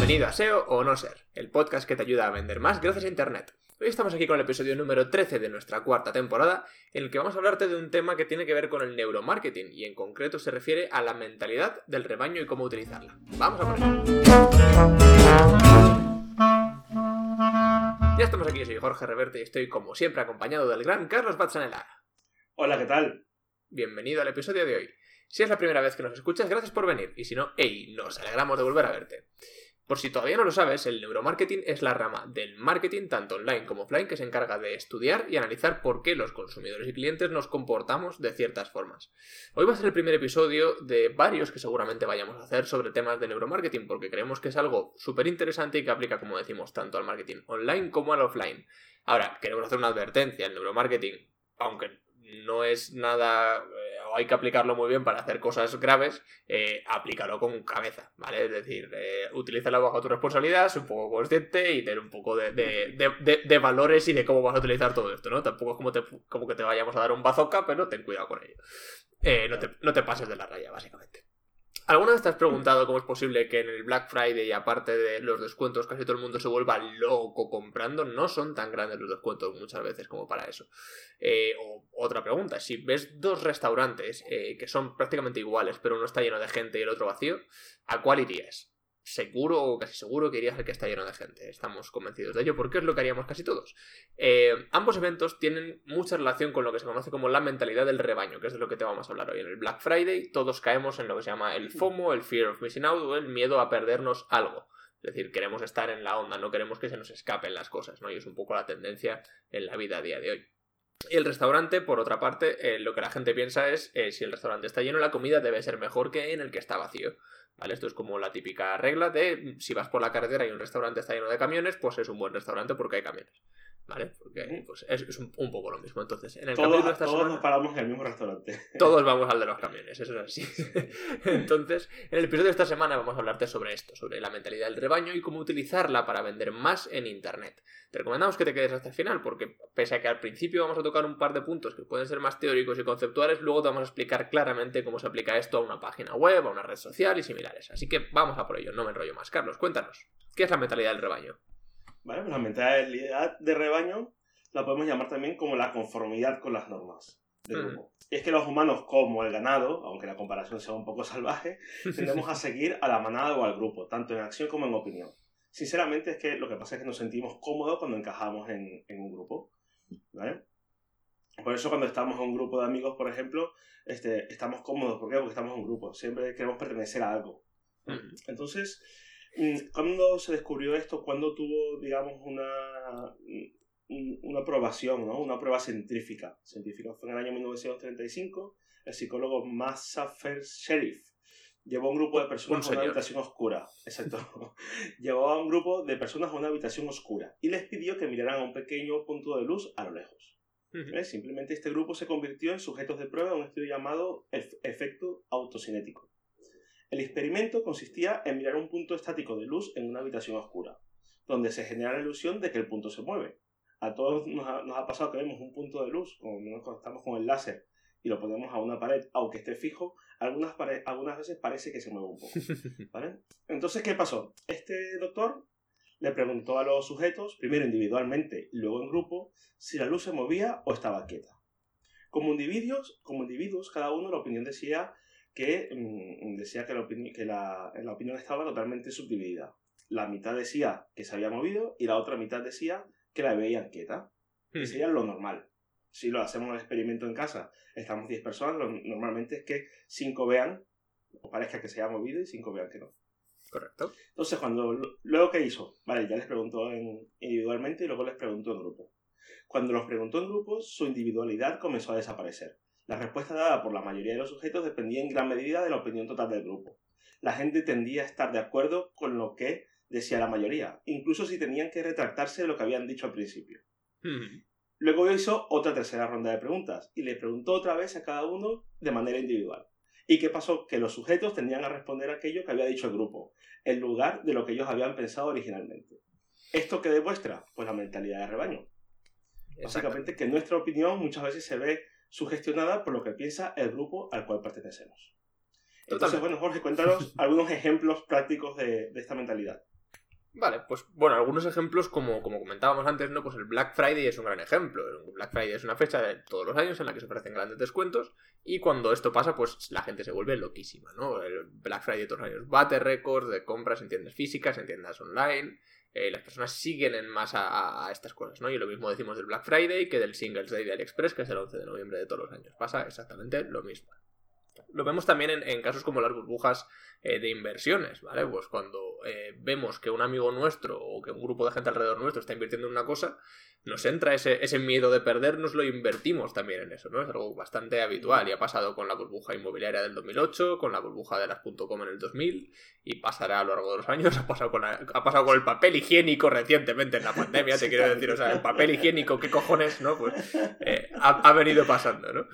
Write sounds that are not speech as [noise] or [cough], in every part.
Bienvenido a SEO o No Ser, el podcast que te ayuda a vender más gracias a Internet. Hoy estamos aquí con el episodio número 13 de nuestra cuarta temporada, en el que vamos a hablarte de un tema que tiene que ver con el neuromarketing y en concreto se refiere a la mentalidad del rebaño y cómo utilizarla. Vamos a por ello. Ya estamos aquí, soy Jorge Reverte y estoy como siempre acompañado del gran Carlos Batzanela. Hola, ¿qué tal? Bienvenido al episodio de hoy. Si es la primera vez que nos escuchas, gracias por venir. Y si no, hey, nos alegramos de volver a verte. Por si todavía no lo sabes, el neuromarketing es la rama del marketing, tanto online como offline, que se encarga de estudiar y analizar por qué los consumidores y clientes nos comportamos de ciertas formas. Hoy va a ser el primer episodio de varios que seguramente vayamos a hacer sobre temas de neuromarketing, porque creemos que es algo súper interesante y que aplica, como decimos, tanto al marketing online como al offline. Ahora, queremos hacer una advertencia, el neuromarketing, aunque no es nada eh, hay que aplicarlo muy bien para hacer cosas graves, eh, aplícalo con cabeza, ¿vale? Es decir, eh, utilízalo bajo tu responsabilidad, sé un poco consciente y tener un poco de, valores y de cómo vas a utilizar todo esto, ¿no? Tampoco es como, te, como que te vayamos a dar un bazooka, pero ten cuidado con ello. Eh, no te pases de la raya, básicamente. ¿Alguna vez te has preguntado cómo es posible que en el Black Friday, y aparte de los descuentos, casi todo el mundo se vuelva loco comprando? No son tan grandes los descuentos muchas veces como para eso. Eh, o otra pregunta, si ves dos restaurantes eh, que son prácticamente iguales, pero uno está lleno de gente y el otro vacío, ¿a cuál irías? Seguro o casi seguro que iría a que está lleno de gente. Estamos convencidos de ello porque es lo que haríamos casi todos. Eh, ambos eventos tienen mucha relación con lo que se conoce como la mentalidad del rebaño, que es de lo que te vamos a hablar hoy. En el Black Friday todos caemos en lo que se llama el FOMO, el Fear of Missing Out o el miedo a perdernos algo. Es decir, queremos estar en la onda, no queremos que se nos escapen las cosas, ¿no? Y es un poco la tendencia en la vida a día de hoy. Y el restaurante, por otra parte, eh, lo que la gente piensa es, eh, si el restaurante está lleno, la comida debe ser mejor que en el que está vacío. Esto es como la típica regla de si vas por la carretera y un restaurante está lleno de camiones, pues es un buen restaurante porque hay camiones. ¿Vale? Porque pues, es, un, poco lo mismo. Entonces, en el todos, de esta todos nos paramos en el mismo restaurante. Todos vamos al de los [laughs] camiones, eso es así. [laughs] Entonces, en el episodio de esta semana vamos a hablarte sobre esto, sobre la mentalidad del rebaño y cómo utilizarla para vender más en Internet. Te recomendamos que te quedes hasta el final, porque pese a que al principio vamos a tocar un par de puntos que pueden ser más teóricos y conceptuales, luego te vamos a explicar claramente cómo se aplica esto a una página web, a una red social y similares. Así que vamos a por ello, no me enrollo más. Carlos, cuéntanos, ¿qué es la mentalidad del rebaño? Vale, pues la mentalidad de rebaño la podemos llamar también como la conformidad con las normas del grupo. Y es que los humanos, como el ganado, aunque la comparación sea un poco [laughs] salvaje, tendemos a seguir a la manada o al grupo, tanto en acción como en opinión. Sinceramente es que lo que pasa es que nos sentimos cómodos cuando encajamos en, en un grupo. ¿vale? Por eso cuando estamos en un grupo de amigos, por ejemplo, este, estamos cómodos. ¿Por qué? Porque estamos en un grupo. Siempre queremos pertenecer a algo. Entonces, ¿cuándo se descubrió esto? ¿Cuándo tuvo, digamos, una, una aprobación, ¿no? una prueba científica. Científica fue en el año 1935. El psicólogo Massafer Sheriff llevó a un grupo de personas a una habitación oscura. Exacto. [laughs] llevó a un grupo de personas a una habitación oscura y les pidió que miraran a un pequeño punto de luz a lo lejos. Simplemente este grupo se convirtió en sujetos de prueba en un estudio llamado efecto autocinético. El experimento consistía en mirar un punto estático de luz en una habitación oscura, donde se genera la ilusión de que el punto se mueve. A todos nos ha, pasado que vemos un punto de luz, como nos conectamos con el láser y lo ponemos a una pared, aunque esté fijo, algunas, algunas veces parece que se mueve un poco. [laughs] ¿vale? Entonces, ¿qué pasó? Este doctor le preguntó a los sujetos, primero individualmente y luego en grupo, si la luz se movía o estaba quieta. Como individuos, como individuos cada uno la opinión decía que, mm, decía que, la, que la, la opinión estaba totalmente subdividida. La mitad decía que se había movido y la otra mitad decía que la veían quieta. Que hmm. sería lo normal. Si lo hacemos un experimento en casa, estamos 10 personas, lo, normalmente es que 5 vean, o parezca que se haya movido, y 5 vean que no. Correcto. Entonces, cuando luego ¿qué hizo? Vale, ya les preguntó individualmente y luego les preguntó en grupo. Cuando los preguntó en grupo, su individualidad comenzó a desaparecer. La respuesta dada por la mayoría de los sujetos dependía en gran medida de la opinión total del grupo. La gente tendía a estar de acuerdo con lo que decía la mayoría, incluso si tenían que retractarse de lo que habían dicho al principio. Hmm. Luego hizo otra tercera ronda de preguntas y le preguntó otra vez a cada uno de manera individual. ¿Y qué pasó? Que los sujetos tenían a responder aquello que había dicho el grupo, en lugar de lo que ellos habían pensado originalmente. ¿Esto qué demuestra? Pues la mentalidad de rebaño. Básicamente que nuestra opinión muchas veces se ve sugestionada por lo que piensa el grupo al cual pertenecemos. Entonces, bueno, Jorge, cuéntanos [laughs] algunos ejemplos prácticos de esta mentalidad. Vale, pues bueno, algunos ejemplos como, como comentábamos antes, ¿no? Pues el Black Friday es un gran ejemplo. El Black Friday es una fecha de todos los años en la que se ofrecen grandes descuentos y cuando esto pasa, pues la gente se vuelve loquísima, ¿no? El Black Friday de todos los años bate récords de compras en tiendas físicas, en tiendas online. Eh, las personas siguen en masa a, estas cosas, ¿no? Y lo mismo decimos del Black Friday que del Singles Day de AliExpress, que es el 11 de noviembre de todos los años. Pasa exactamente lo mismo. Lo vemos también en, casos como las burbujas eh, de inversiones, ¿vale? Pues cuando eh, vemos que un amigo nuestro o que un grupo de gente alrededor nuestro está invirtiendo en una cosa, nos entra ese, ese miedo de perdernos, lo invertimos también en eso, ¿no? Es algo bastante habitual y ha pasado con la burbuja inmobiliaria del 2008, con la burbuja de las .com en el 2000 y pasará a lo largo de los años, [laughs] ha pasado con, ha pasado con el papel higiénico recientemente en la pandemia, te quiero decir, o sea, el papel higiénico, ¿qué cojones, no? Pues eh, ha, ha, venido pasando, ¿no?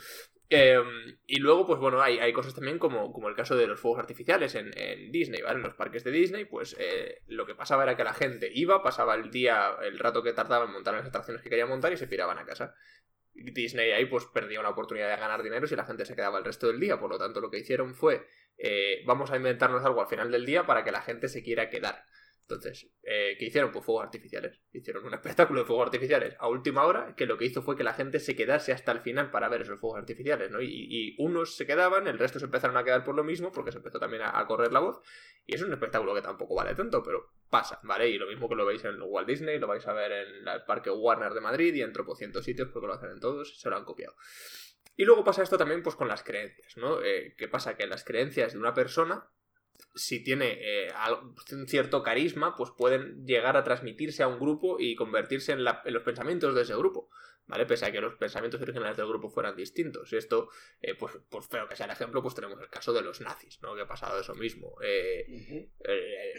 Em, y luego, pues bueno, hay, hay cosas también como, como, el caso de los fuegos artificiales en, Disney, ¿vale? En los parques de Disney, pues eh, lo que pasaba era que la gente iba, pasaba el día, el rato que tardaba en montar las atracciones que quería montar y se piraban a casa. Disney ahí pues perdía una oportunidad de ganar dinero si la gente se quedaba el resto del día, por lo tanto lo que hicieron fue eh, vamos a inventarnos algo al final del día para que la gente se quiera quedar. Entonces, eh, ¿qué hicieron? Pues fuegos artificiales. Hicieron un [laughs] espectáculo de fuegos artificiales a última hora, que lo que hizo fue que la gente se quedase hasta el final para ver esos fuegos artificiales, ¿no? Y, unos se quedaban, el resto se empezaron a quedar por lo mismo, porque se empezó también a, correr la voz. Y es un espectáculo que tampoco vale tanto, pero pasa, ¿vale? Y lo mismo que lo veis en Walt Disney, lo vais a ver en el Parque Warner de Madrid y en tropocientos sitios, porque lo hacen en todos se lo han copiado. Y luego pasa esto también pues con las creencias, ¿no? Eh, ¿Qué pasa? Que las creencias de una persona si tiene eh, un cierto carisma, pues pueden llegar a transmitirse a un grupo y convertirse en, los pensamientos de ese grupo. ¿Vale? Pese a que los pensamientos originales del grupo fueran distintos. Y esto, eh, pues, por feo que sea el ejemplo, pues tenemos el caso de los nazis, ¿no? Que ha pasado eso mismo. Eh,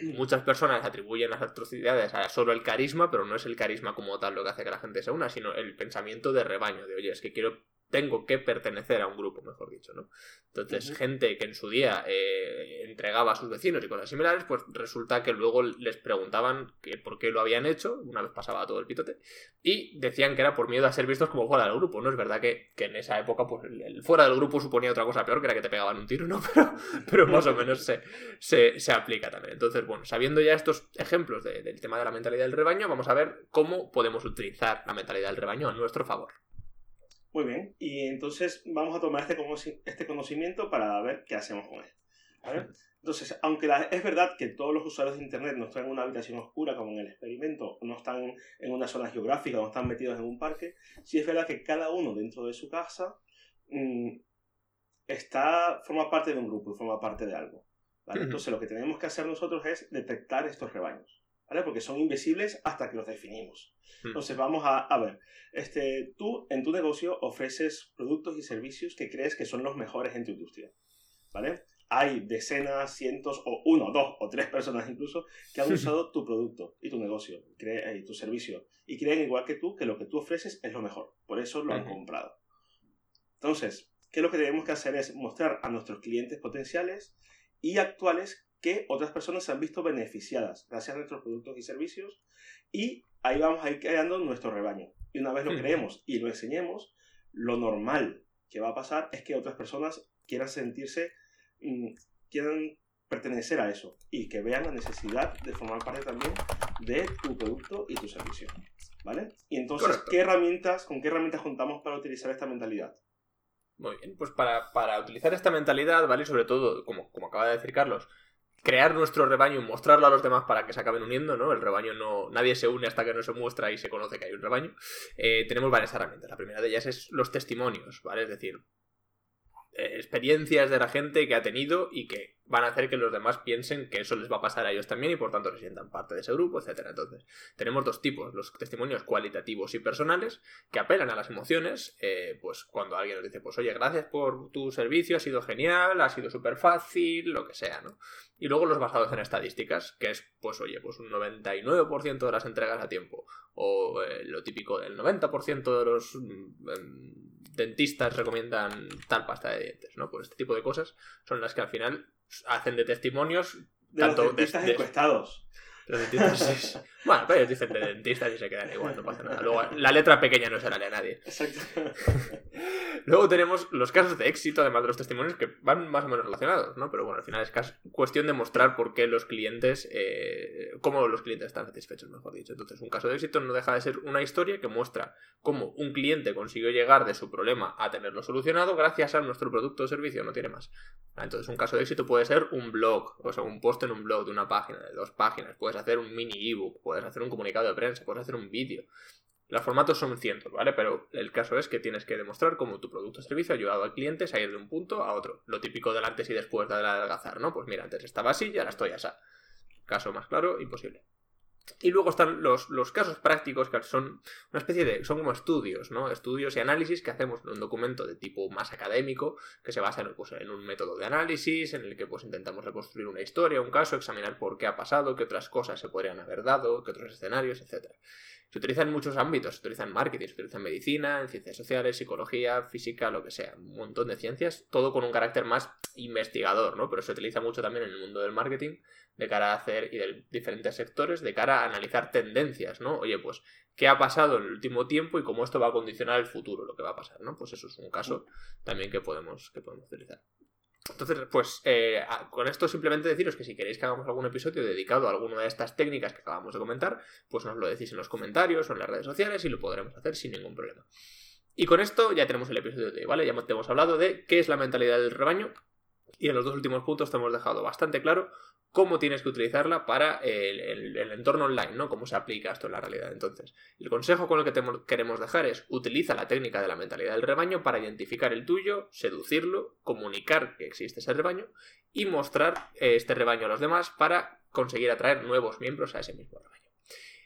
muchas personas atribuyen las atrocidades a solo el carisma, pero no es el carisma como tal lo que hace que la gente se una, sino el pensamiento de rebaño, de oye, es que quiero tengo que pertenecer a un grupo, mejor dicho, ¿no? Entonces, gente que en su día eh, entregaba a sus vecinos y cosas similares, pues resulta que luego les preguntaban que por qué lo habían hecho, una vez pasaba todo el pitote, y decían que era por miedo a ser vistos como fuera del grupo, ¿no? Es verdad que, en esa época, pues el, fuera del grupo suponía otra cosa peor, que era que te pegaban un tiro, ¿no? [laughs] Pero, pero más o menos se, se, aplica también. Entonces, bueno, sabiendo ya estos ejemplos del tema de la mentalidad del rebaño, vamos a ver cómo podemos utilizar la mentalidad del rebaño a nuestro favor. Muy bien, y entonces vamos a tomar este, este conocimiento para ver qué hacemos con él. Entonces, aunque es verdad que todos los usuarios de Internet no están en una habitación oscura como en el experimento, no están en una zona geográfica, no están metidos en un parque, sí es verdad que cada uno dentro de su casa mm, está, forma parte de un grupo forma parte de algo. Entonces, lo que tenemos que hacer nosotros es detectar estos rebaños. ¿Vale? Porque son invisibles hasta que los definimos. Hmm. Entonces vamos a, ver, este, tú en tu negocio ofreces productos y servicios que crees que son los mejores en tu industria, ¿vale? Hay decenas, cientos o uno, dos o tres personas incluso que han [laughs] usado tu producto y tu negocio y eh, tu servicio y creen igual que tú que lo que tú ofreces es lo mejor. Por eso lo han comprado. Entonces, ¿qué es lo que tenemos que hacer? Es mostrar a nuestros clientes potenciales y actuales que otras personas se han visto beneficiadas gracias a nuestros productos y servicios y ahí vamos a ir creando nuestro rebaño. Y una vez lo creemos y lo enseñemos, lo normal que va a pasar es que otras personas quieran sentirse, mm, quieran pertenecer a eso y que vean la necesidad de formar parte también de tu producto y tu servicio. ¿Vale? Y entonces, ¿qué herramientas, ¿con qué herramientas contamos para utilizar esta mentalidad? Muy bien, pues para, para utilizar esta mentalidad, ¿vale? Sobre todo, como, como acaba de decir Carlos, crear nuestro rebaño y mostrarlo a los demás para que se acaben uniendo, ¿no? El rebaño no. Nadie se une hasta que no se muestra y se conoce que hay un rebaño. Eh, tenemos varias herramientas. La primera de ellas es los testimonios, ¿vale? Es decir, eh, experiencias de la gente que ha tenido y que van a hacer que los demás piensen que eso les va a pasar a ellos también y por tanto se sientan parte de ese grupo, etc. Entonces, tenemos dos tipos, los testimonios cualitativos y personales que apelan a las emociones, eh, pues cuando alguien nos dice, pues oye, gracias por tu servicio, ha sido genial, ha sido súper fácil, lo que sea, ¿no? Y luego los basados en estadísticas, que es, pues oye, pues un 99% de las entregas a tiempo, o eh, lo típico del 90% de los mm, dentistas recomiendan tal pasta de dientes, ¿no? Pues este tipo de cosas son las que al final hacen de testimonios de tanto los dentistas encuestados. Los dentistas. Bueno, pero ellos dicen de dentistas y se quedan igual, no pasa nada. Luego, la letra pequeña no se la lee a nadie. Exacto. [laughs] Luego tenemos los casos de éxito, además de los testimonios, que van más o menos relacionados, ¿no? Pero bueno, al final es cuestión de mostrar por qué los clientes, eh, cómo los clientes están satisfechos, mejor dicho. Entonces, un caso de éxito no deja de ser una historia que muestra cómo un cliente consiguió llegar de su problema a tenerlo solucionado gracias a nuestro producto o servicio, no tiene más. Entonces, un caso de éxito puede ser un blog, o sea, un post en un blog de una página, de dos páginas, puedes hacer un mini ebook, puedes hacer un comunicado de prensa, puedes hacer un vídeo. Los formatos son cientos, ¿vale? Pero el caso es que tienes que demostrar cómo tu producto o servicio ha ayudado al cliente a ir de un punto a otro. Lo típico del antes y después de adelgazar, ¿no? Pues mira, antes estaba así y ahora estoy así. Caso más claro, imposible. Y luego están los, los, casos prácticos que son una especie de. son como estudios, ¿no? Estudios y análisis que hacemos en un documento de tipo más académico, que se basa en, pues, en un método de análisis, en el que pues intentamos reconstruir una historia, un caso, examinar por qué ha pasado, qué otras cosas se podrían haber dado, qué otros escenarios, etc. Se utiliza en muchos ámbitos, se utiliza en marketing, se utiliza en medicina, en ciencias sociales, psicología, física, lo que sea, un montón de ciencias, todo con un carácter más investigador, ¿no? Pero se utiliza mucho también en el mundo del marketing de cara a hacer y de diferentes sectores, de cara a analizar tendencias, ¿no? Oye, pues, ¿qué ha pasado en el último tiempo y cómo esto va a condicionar el futuro, lo que va a pasar, ¿no? Pues eso es un caso también que podemos, que podemos utilizar. Entonces, pues eh, con esto simplemente deciros que si queréis que hagamos algún episodio dedicado a alguna de estas técnicas que acabamos de comentar, pues nos lo decís en los comentarios o en las redes sociales y lo podremos hacer sin ningún problema. Y con esto ya tenemos el episodio de hoy, ¿vale? Ya hemos hablado de qué es la mentalidad del rebaño y en los dos últimos puntos te hemos dejado bastante claro cómo tienes que utilizarla para el, entorno online, ¿no? Cómo se aplica esto en la realidad. Entonces, el consejo con el que queremos dejar es utiliza la técnica de la mentalidad del rebaño para identificar el tuyo, seducirlo, comunicar que existe ese rebaño y mostrar eh, este rebaño a los demás para conseguir atraer nuevos miembros a ese mismo rebaño.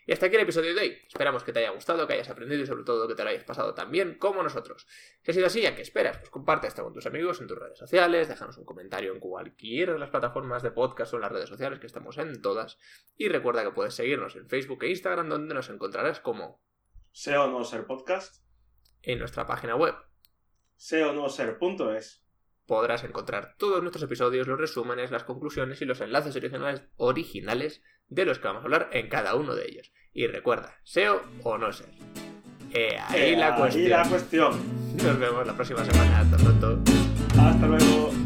Y hasta aquí el episodio de hoy. Esperamos que te haya gustado, que hayas aprendido y sobre todo que te lo hayas pasado tan bien como nosotros. Si ha sido así, ¿a qué esperas? Pues comparte esto con tus amigos en tus redes sociales, déjanos un comentario en cualquiera de las plataformas de podcast o en las redes sociales que estamos en todas. Y recuerda que puedes seguirnos en Facebook e Instagram donde nos encontrarás como SEO no ser podcast. En nuestra página web SEO no ser.es podrás encontrar todos nuestros episodios, los resúmenes, las conclusiones y los enlaces originales, originales de los que vamos a hablar en cada uno de ellos. Y recuerda, SEO o no ser. ahí, la cuestión. la cuestión. Nos vemos la próxima semana. Hasta pronto. Hasta luego.